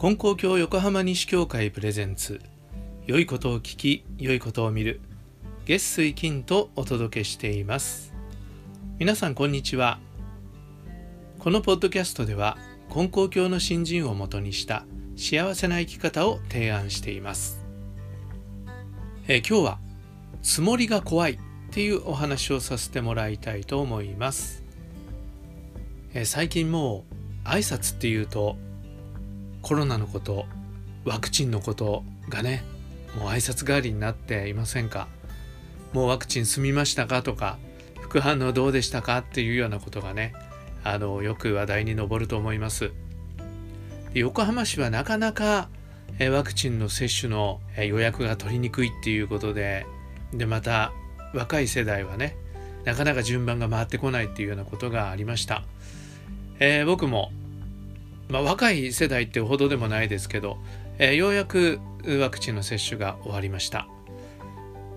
金光教横浜西教会プレゼンツ。良いことを聞き良いことを見る。月水金とお届けしています。皆さんこんにちは。このポッドキャストでは金光教の新人をもとにした幸せな生き方を提案しています、え、今日はつもりが怖いっていうお話をさせてもらいたいと思います、え、最近もう挨拶っていうとコロナのことワクチンのことがねもう挨拶代わりになっていませんか？もうワクチン済みましたかとか副反応どうでしたかっていうようなことがねあのよく話題に上ると思います。横浜市はなかなかワクチンの接種の予約が取りにくいっていうことででまた若い世代はねなかなか順番が回ってこないっていうようなことがありました、えー、僕もまあ、若い世代ってほどでもないですけど、えー、ようやくワクチンの接種が終わりました。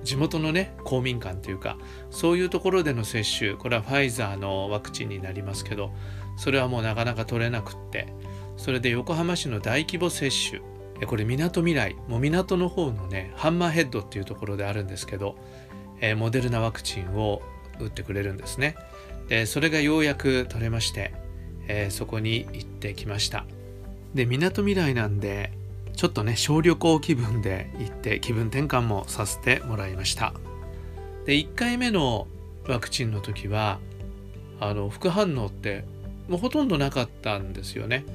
地元のね公民館というかそういうところでの接種これはファイザーのワクチンになりますけどそれはもうなかなか取れなくってそれで横浜市の大規模接種これみなとみらいもう港の方のねハンマーヘッドっていうところであるんですけど、えー、モデルナワクチンを打ってくれるんですね。でそれがようやく取れましてえー、そこに行ってきました。でみなとみらいなんでちょっとね小旅行気分で行って気分転換もさせてもらいました。で1回目のワクチンの時はあの副反応ってもうほとんどなかったんですよね。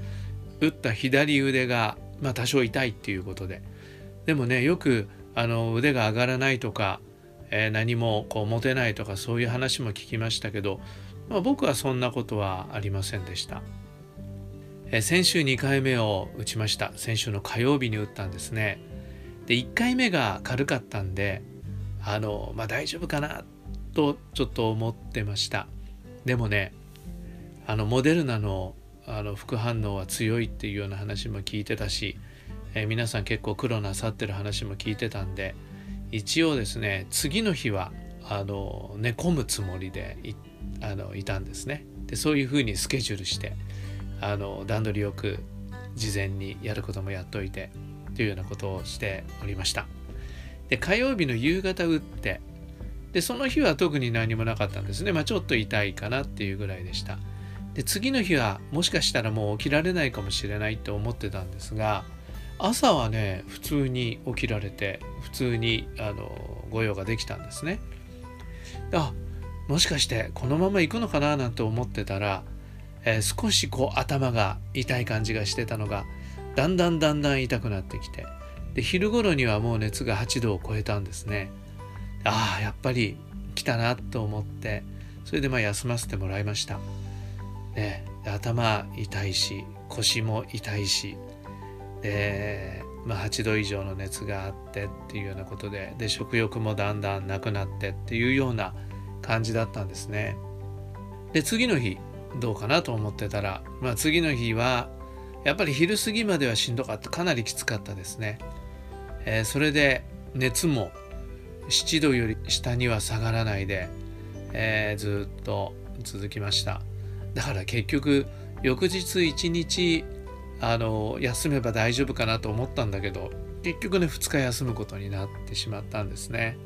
打った左腕が、まあ、多少痛いっていうことで。でもねよくあの腕が上がらないとか、えー、何もこう持てないとかそういう話も聞きましたけどまあ、僕はそんなことはありませんでした。え先週2回目を打ちました。先週の火曜日に打ったんですね。で、1回目が軽かったんで、あの、まあ大丈夫かなとちょっと思ってました。でもね、あの、モデルナのあの副反応は強いっていうような話も聞いてたし、え皆さん結構苦労なさってる話も聞いてたんで、一応ですね、次の日はあの寝込むつもりで行ってあのいたんですね。でそういうふうにスケジュールしてあの段取りよく事前にやることもやっといてというようなことをしておりました。で火曜日の夕方打ってでその日は特に何もなかったんですね。まあちょっと痛いかなっていうぐらいでした。で次の日はもしかしたらもう起きられないかもしれないと思ってたんですが朝はね普通に起きられて普通にあの御用ができたんですね。あもしかしてこのまま行くのかななんて思ってたら、えー、少しこう頭が痛い感じがしてたのがだんだんだんだん痛くなってきてで昼頃にはもう熱が8度を超えたんですね。ああやっぱり来たなと思ってそれでまあ休ませてもらいました。ね頭痛いし腰も痛いしで、まあ、8度以上の熱があってっていうようなことでで食欲もだんだんなくなってっていうような感じだったんですね。で次の日どうかなと思ってたら、まあ、次の日はやっぱり昼過ぎまではしんどかったかなりきつかったですね。えー、それで熱も7度より下には下がらないで、えー、ずっと続きましただから結局翌日一日あの休めば大丈夫かなと思ったんだけど結局ね2日休むことになってしまったんですね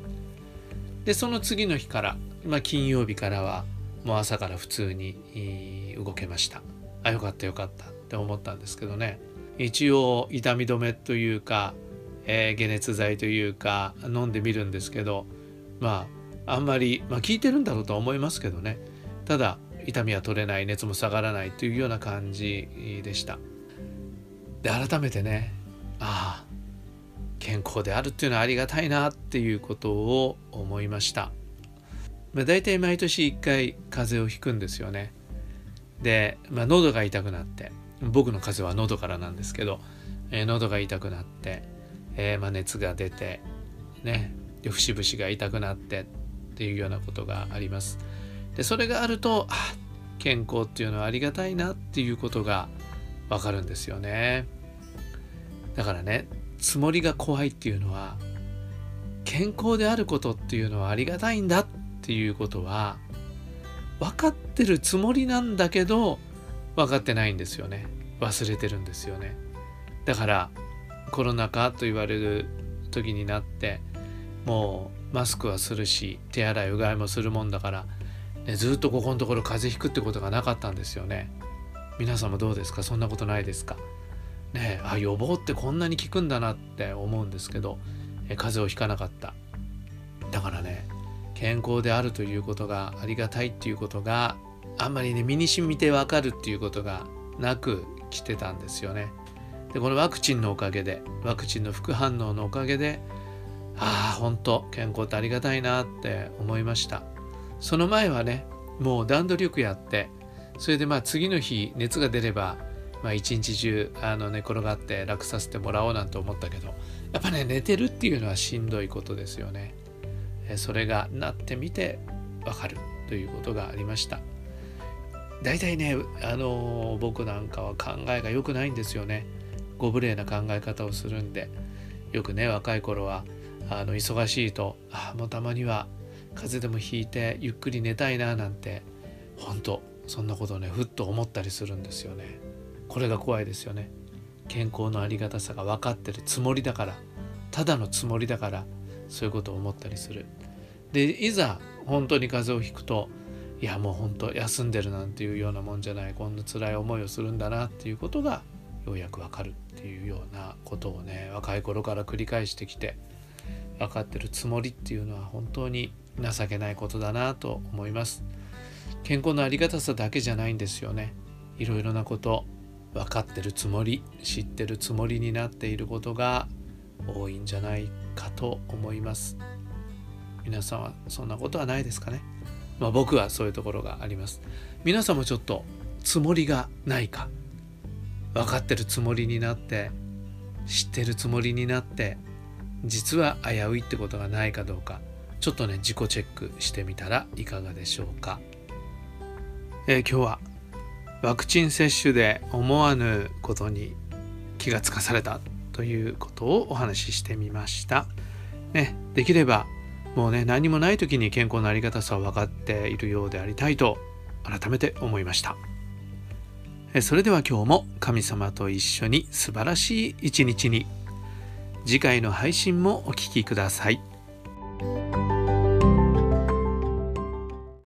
でその次の日からまあ、金曜日からはもう朝から普通に動けました。あよかったよかったって思ったんですけどね。一応痛み止めというか、えー、解熱剤というか飲んでみるんですけどまああんまり、まあ、効いてるんだろうとは思いますけどね。ただ痛みは取れない熱も下がらないというような感じでした。で改めてねああ健康であるっていうのはありがたいなっていうことを思いました。まあ、大体毎年1回風邪をひくんですよね。で、まあ、喉が痛くなって僕の風邪は喉からなんですけど、えー、喉が痛くなって、えー、まあ、熱が出てね節々が痛くなってっていうようなことがあります。でそれがあるとあ健康っていうのはありがたいなっていうことがわかるんですよね。だからねつもりが怖いっていうのは健康であることっていうのはありがたいんだっっていうことは分かってるつもりなんだけど分かってないんですよね。忘れてるんですよね。だからコロナ禍と言われる時になってもうマスクはするし手洗いうがいもするもんだから、ね、ずっとここのところ風邪ひくってことがなかったんですよね。皆さんもどうですか？そんなことないですか？ねあ予防ってこんなに効くんだなって思うんですけどえ風邪をひかなかった。だからね健康であるということがありがたいっていうことがあんまりね身に染みてわかるっていうことがなく来てたんですよね。でこのワクチンのおかげでワクチンの副反応のおかげでああ本当健康ってありがたいなって思いました。その前はねもう段取りよくやってそれでまあ次の日熱が出ればまあ一日中あの寝転がって楽させてもらおうなんて思ったけどやっぱね寝てるっていうのはしんどいことですよね。それがなってみてわかるということがありました。大体ねあの僕なんかは考えが良くないんですよね。ご無礼な考え方をするんで。よくね若い頃はあの忙しいとあもうたまには風邪でもひいてゆっくり寝たいななんて本当そんなことをねふっと思ったりするんですよね。これが怖いですよね。健康のありがたさが分かってるつもりだから。ただのつもりだからそういうことを思ったりする。でいざ本当に風邪をひくといやもう本当休んでるなんていうようなもんじゃない。こんな辛い思いをするんだなっていうことがようやくわかるっていうようなことをね若い頃から繰り返してきて分かってるつもりっていうのは本当に情けないことだなと思います。健康のありがたさだけじゃないんですよね。いろいろなこと分かってるつもり知ってるつもりになっていることが多いんじゃないかと思います。皆さんはそんなことはないですかね。まあ僕はそういうところがあります。皆さんもちょっとつもりがないか。分かってるつもりになって知ってるつもりになって実は危ういってことがないかどうか。ちょっとね自己チェックしてみたらいかがでしょうか、えー、今日はワクチン接種で思わぬことに気がつかされた。ということをお話ししてみました。ね、できればもうね何もない時に健康のありがたさを分かっているようでありたいと改めて思いました。それでは今日も神様と一緒に素晴らしい一日に次回の配信もお聴きください。